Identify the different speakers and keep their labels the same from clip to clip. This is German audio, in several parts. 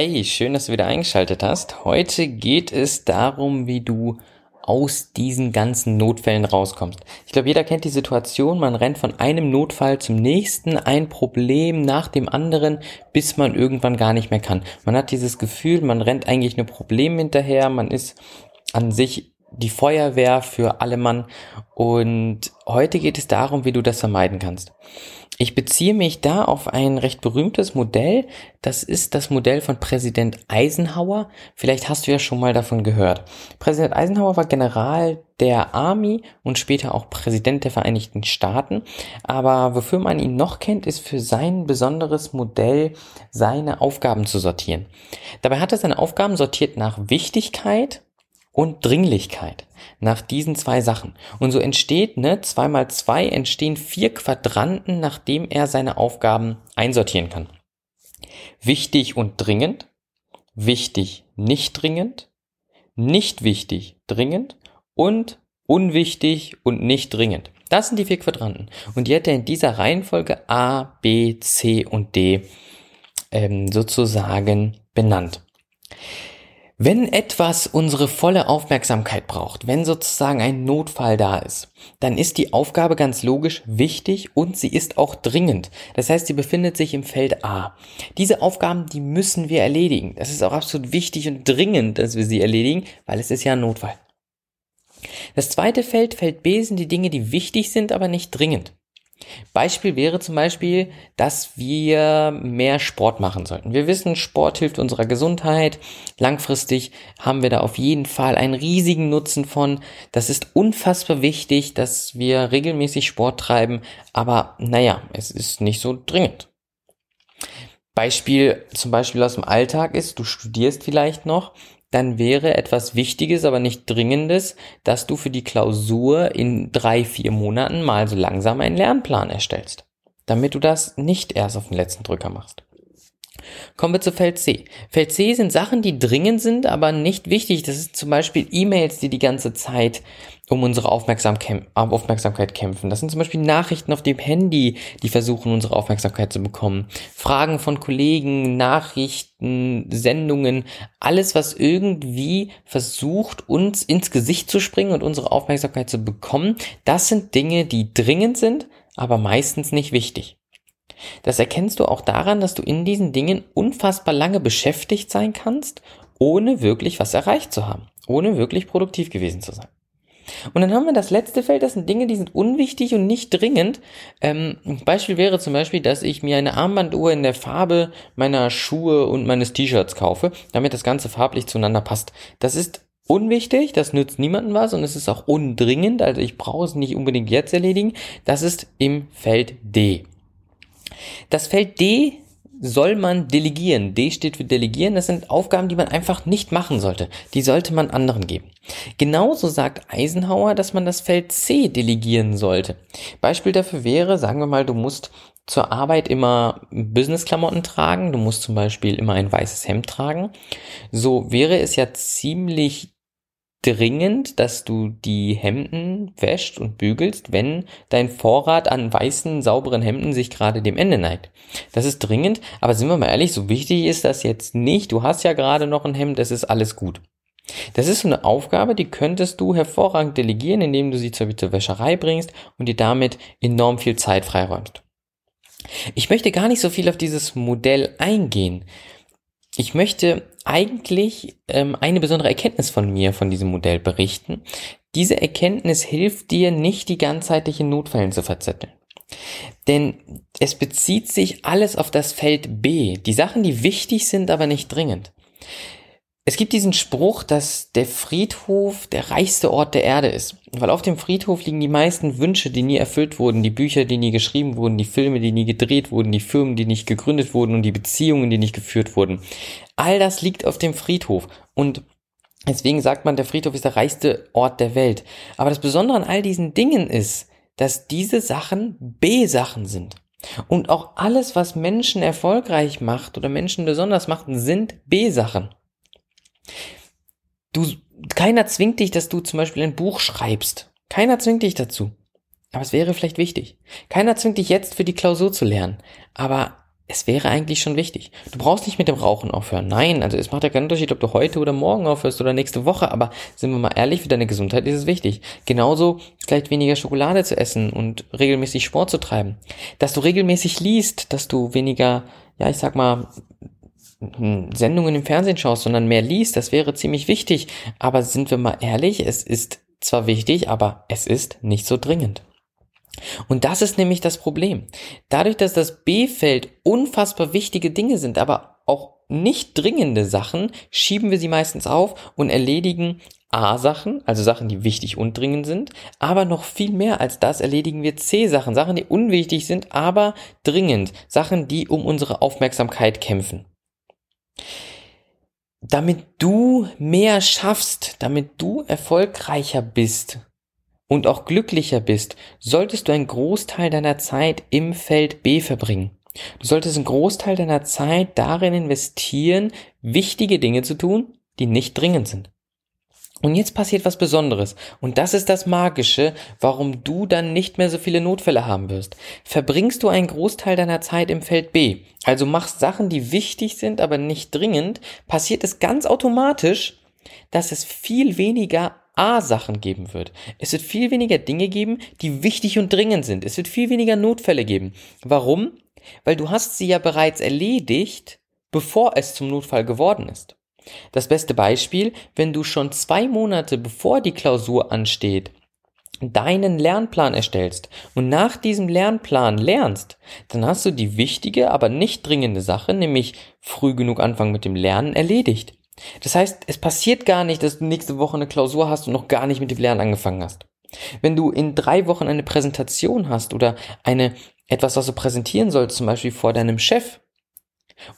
Speaker 1: Hey, schön, dass du wieder eingeschaltet hast. Heute geht es darum, wie du aus diesen ganzen Notfällen rauskommst. Ich glaube, jeder kennt die Situation, man rennt von einem Notfall zum nächsten, ein Problem nach dem anderen, bis man irgendwann gar nicht mehr kann. Man hat dieses Gefühl, man rennt eigentlich nur Problemen hinterher, man ist an sich die Feuerwehr für alle Mann und heute geht es darum, wie du das vermeiden kannst. Ich beziehe mich da auf ein recht berühmtes Modell. Das ist das Modell von Präsident Eisenhower. Vielleicht hast du ja schon mal davon gehört. Präsident Eisenhower war General der Army und später auch Präsident der Vereinigten Staaten. Aber wofür man ihn noch kennt, ist für sein besonderes Modell, seine Aufgaben zu sortieren. Dabei hat er seine Aufgaben sortiert nach Wichtigkeit und Dringlichkeit nach diesen zwei Sachen. Und so entsteht, ne, zwei mal zwei entstehen vier Quadranten, nachdem er seine Aufgaben einsortieren kann. Wichtig und dringend, wichtig, nicht dringend, nicht wichtig, dringend und unwichtig und nicht dringend. Das sind die vier Quadranten. Und die hat er in dieser Reihenfolge A, B, C und D ähm, sozusagen benannt. Wenn etwas unsere volle Aufmerksamkeit braucht, wenn sozusagen ein Notfall da ist, dann ist die Aufgabe ganz logisch wichtig und sie ist auch dringend. Das heißt, sie befindet sich im Feld A. Diese Aufgaben, die müssen wir erledigen. Das ist auch absolut wichtig und dringend, dass wir sie erledigen, weil es ist ja ein Notfall. Das zweite Feld, Feld B, sind die Dinge, die wichtig sind, aber nicht dringend. Beispiel wäre zum Beispiel, dass wir mehr Sport machen sollten. Wir wissen, Sport hilft unserer Gesundheit. Langfristig haben wir da auf jeden Fall einen riesigen Nutzen von. Das ist unfassbar wichtig, dass wir regelmäßig Sport treiben. Aber naja, es ist nicht so dringend. Beispiel zum Beispiel aus dem Alltag ist, du studierst vielleicht noch dann wäre etwas Wichtiges, aber nicht Dringendes, dass du für die Klausur in drei, vier Monaten mal so langsam einen Lernplan erstellst, damit du das nicht erst auf den letzten Drücker machst. Kommen wir zu Feld C. Feld C sind Sachen, die dringend sind, aber nicht wichtig. Das ist zum Beispiel E-Mails, die die ganze Zeit um unsere Aufmerksamkeit kämpfen. Das sind zum Beispiel Nachrichten auf dem Handy, die versuchen, unsere Aufmerksamkeit zu bekommen. Fragen von Kollegen, Nachrichten, Sendungen, alles, was irgendwie versucht, uns ins Gesicht zu springen und unsere Aufmerksamkeit zu bekommen. Das sind Dinge, die dringend sind, aber meistens nicht wichtig. Das erkennst du auch daran, dass du in diesen Dingen unfassbar lange beschäftigt sein kannst, ohne wirklich was erreicht zu haben, ohne wirklich produktiv gewesen zu sein. Und dann haben wir das letzte Feld, das sind Dinge, die sind unwichtig und nicht dringend. Ähm, Beispiel wäre zum Beispiel, dass ich mir eine Armbanduhr in der Farbe meiner Schuhe und meines T-Shirts kaufe, damit das Ganze farblich zueinander passt. Das ist unwichtig, das nützt niemandem was und es ist auch undringend, also ich brauche es nicht unbedingt jetzt erledigen. Das ist im Feld D. Das Feld D soll man delegieren. D steht für delegieren. Das sind Aufgaben, die man einfach nicht machen sollte. Die sollte man anderen geben. Genauso sagt Eisenhower, dass man das Feld C delegieren sollte. Beispiel dafür wäre, sagen wir mal, du musst zur Arbeit immer Businessklamotten tragen. Du musst zum Beispiel immer ein weißes Hemd tragen. So wäre es ja ziemlich dringend, dass du die Hemden wäscht und bügelst, wenn dein Vorrat an weißen, sauberen Hemden sich gerade dem Ende neigt. Das ist dringend, aber sind wir mal ehrlich, so wichtig ist das jetzt nicht. Du hast ja gerade noch ein Hemd, es ist alles gut. Das ist so eine Aufgabe, die könntest du hervorragend delegieren, indem du sie zur Wäscherei bringst und dir damit enorm viel Zeit freiräumst. Ich möchte gar nicht so viel auf dieses Modell eingehen. Ich möchte eigentlich ähm, eine besondere Erkenntnis von mir von diesem Modell berichten. Diese Erkenntnis hilft dir nicht, die ganzheitliche Notfällen zu verzetteln. Denn es bezieht sich alles auf das Feld B. Die Sachen, die wichtig sind, aber nicht dringend. Es gibt diesen Spruch, dass der Friedhof der reichste Ort der Erde ist. Weil auf dem Friedhof liegen die meisten Wünsche, die nie erfüllt wurden, die Bücher, die nie geschrieben wurden, die Filme, die nie gedreht wurden, die Firmen, die nicht gegründet wurden und die Beziehungen, die nicht geführt wurden. All das liegt auf dem Friedhof. Und deswegen sagt man, der Friedhof ist der reichste Ort der Welt. Aber das Besondere an all diesen Dingen ist, dass diese Sachen B-Sachen sind. Und auch alles, was Menschen erfolgreich macht oder Menschen besonders macht, sind B-Sachen. Du, keiner zwingt dich, dass du zum Beispiel ein Buch schreibst. Keiner zwingt dich dazu. Aber es wäre vielleicht wichtig. Keiner zwingt dich jetzt für die Klausur zu lernen. Aber es wäre eigentlich schon wichtig. Du brauchst nicht mit dem Rauchen aufhören. Nein, also es macht ja keinen Unterschied, ob du heute oder morgen aufhörst oder nächste Woche. Aber sind wir mal ehrlich, für deine Gesundheit ist es wichtig. Genauso vielleicht weniger Schokolade zu essen und regelmäßig Sport zu treiben. Dass du regelmäßig liest, dass du weniger, ja, ich sag mal, Sendungen im Fernsehen schaust, sondern mehr liest, das wäre ziemlich wichtig. Aber sind wir mal ehrlich, es ist zwar wichtig, aber es ist nicht so dringend. Und das ist nämlich das Problem. Dadurch, dass das B-Feld unfassbar wichtige Dinge sind, aber auch nicht dringende Sachen, schieben wir sie meistens auf und erledigen A-Sachen, also Sachen, die wichtig und dringend sind, aber noch viel mehr als das erledigen wir C-Sachen, Sachen, die unwichtig sind, aber dringend, Sachen, die um unsere Aufmerksamkeit kämpfen. Damit du mehr schaffst, damit du erfolgreicher bist und auch glücklicher bist, solltest du einen Großteil deiner Zeit im Feld B verbringen. Du solltest einen Großteil deiner Zeit darin investieren, wichtige Dinge zu tun, die nicht dringend sind. Und jetzt passiert was Besonderes. Und das ist das Magische, warum du dann nicht mehr so viele Notfälle haben wirst. Verbringst du einen Großteil deiner Zeit im Feld B, also machst Sachen, die wichtig sind, aber nicht dringend, passiert es ganz automatisch, dass es viel weniger A-Sachen geben wird. Es wird viel weniger Dinge geben, die wichtig und dringend sind. Es wird viel weniger Notfälle geben. Warum? Weil du hast sie ja bereits erledigt, bevor es zum Notfall geworden ist. Das beste Beispiel, wenn du schon zwei Monate bevor die Klausur ansteht, deinen Lernplan erstellst und nach diesem Lernplan lernst, dann hast du die wichtige, aber nicht dringende Sache, nämlich früh genug anfangen mit dem Lernen, erledigt. Das heißt, es passiert gar nicht, dass du nächste Woche eine Klausur hast und noch gar nicht mit dem Lernen angefangen hast. Wenn du in drei Wochen eine Präsentation hast oder eine etwas, was du präsentieren sollst, zum Beispiel vor deinem Chef,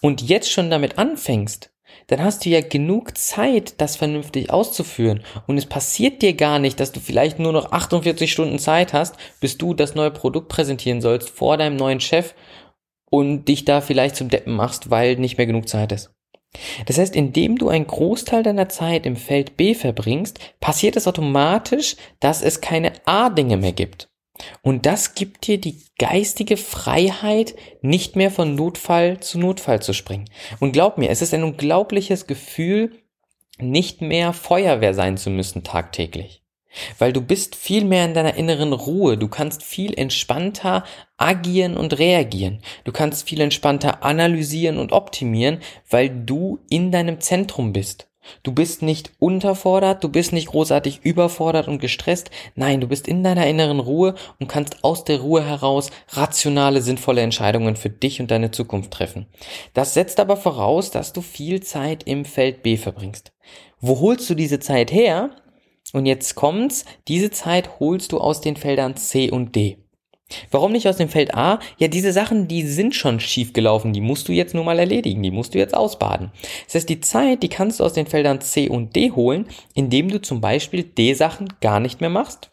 Speaker 1: und jetzt schon damit anfängst, dann hast du ja genug Zeit, das vernünftig auszuführen. Und es passiert dir gar nicht, dass du vielleicht nur noch 48 Stunden Zeit hast, bis du das neue Produkt präsentieren sollst vor deinem neuen Chef und dich da vielleicht zum Deppen machst, weil nicht mehr genug Zeit ist. Das heißt, indem du einen Großteil deiner Zeit im Feld B verbringst, passiert es automatisch, dass es keine A-Dinge mehr gibt. Und das gibt dir die geistige Freiheit, nicht mehr von Notfall zu Notfall zu springen. Und glaub mir, es ist ein unglaubliches Gefühl, nicht mehr Feuerwehr sein zu müssen tagtäglich. Weil du bist viel mehr in deiner inneren Ruhe, du kannst viel entspannter agieren und reagieren, du kannst viel entspannter analysieren und optimieren, weil du in deinem Zentrum bist. Du bist nicht unterfordert, du bist nicht großartig überfordert und gestresst. Nein, du bist in deiner inneren Ruhe und kannst aus der Ruhe heraus rationale, sinnvolle Entscheidungen für dich und deine Zukunft treffen. Das setzt aber voraus, dass du viel Zeit im Feld B verbringst. Wo holst du diese Zeit her? Und jetzt kommt's, diese Zeit holst du aus den Feldern C und D. Warum nicht aus dem Feld A? Ja, diese Sachen, die sind schon schief gelaufen, die musst du jetzt nur mal erledigen, die musst du jetzt ausbaden. Das heißt, die Zeit, die kannst du aus den Feldern C und D holen, indem du zum Beispiel D-Sachen gar nicht mehr machst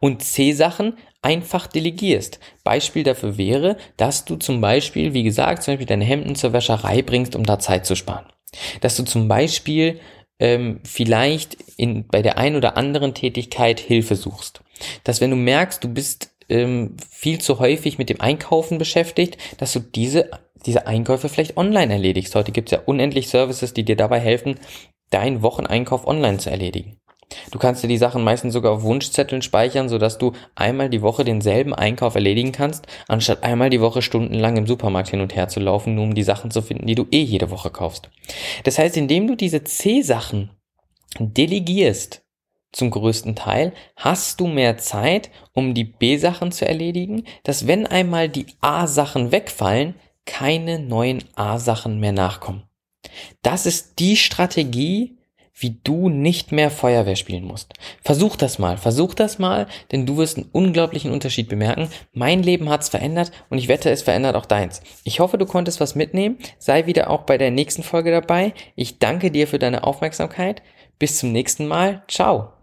Speaker 1: und C-Sachen einfach delegierst. Beispiel dafür wäre, dass du zum Beispiel, wie gesagt, zum Beispiel deine Hemden zur Wäscherei bringst, um da Zeit zu sparen. Dass du zum Beispiel ähm, vielleicht in, bei der einen oder anderen Tätigkeit Hilfe suchst. Dass wenn du merkst, du bist ähm, viel zu häufig mit dem Einkaufen beschäftigt, dass du diese, diese Einkäufe vielleicht online erledigst. Heute gibt es ja unendlich Services, die dir dabei helfen, deinen Wocheneinkauf online zu erledigen. Du kannst dir die Sachen meistens sogar auf Wunschzetteln speichern, sodass du einmal die Woche denselben Einkauf erledigen kannst, anstatt einmal die Woche stundenlang im Supermarkt hin und her zu laufen, nur um die Sachen zu finden, die du eh jede Woche kaufst. Das heißt, indem du diese C-Sachen delegierst, zum größten Teil, hast du mehr Zeit, um die B-Sachen zu erledigen, dass wenn einmal die A-Sachen wegfallen, keine neuen A-Sachen mehr nachkommen. Das ist die Strategie, wie du nicht mehr Feuerwehr spielen musst. Versuch das mal, versuch das mal, denn du wirst einen unglaublichen Unterschied bemerken. Mein Leben hat's verändert und ich wette, es verändert auch deins. Ich hoffe, du konntest was mitnehmen. Sei wieder auch bei der nächsten Folge dabei. Ich danke dir für deine Aufmerksamkeit. Bis zum nächsten Mal. Ciao.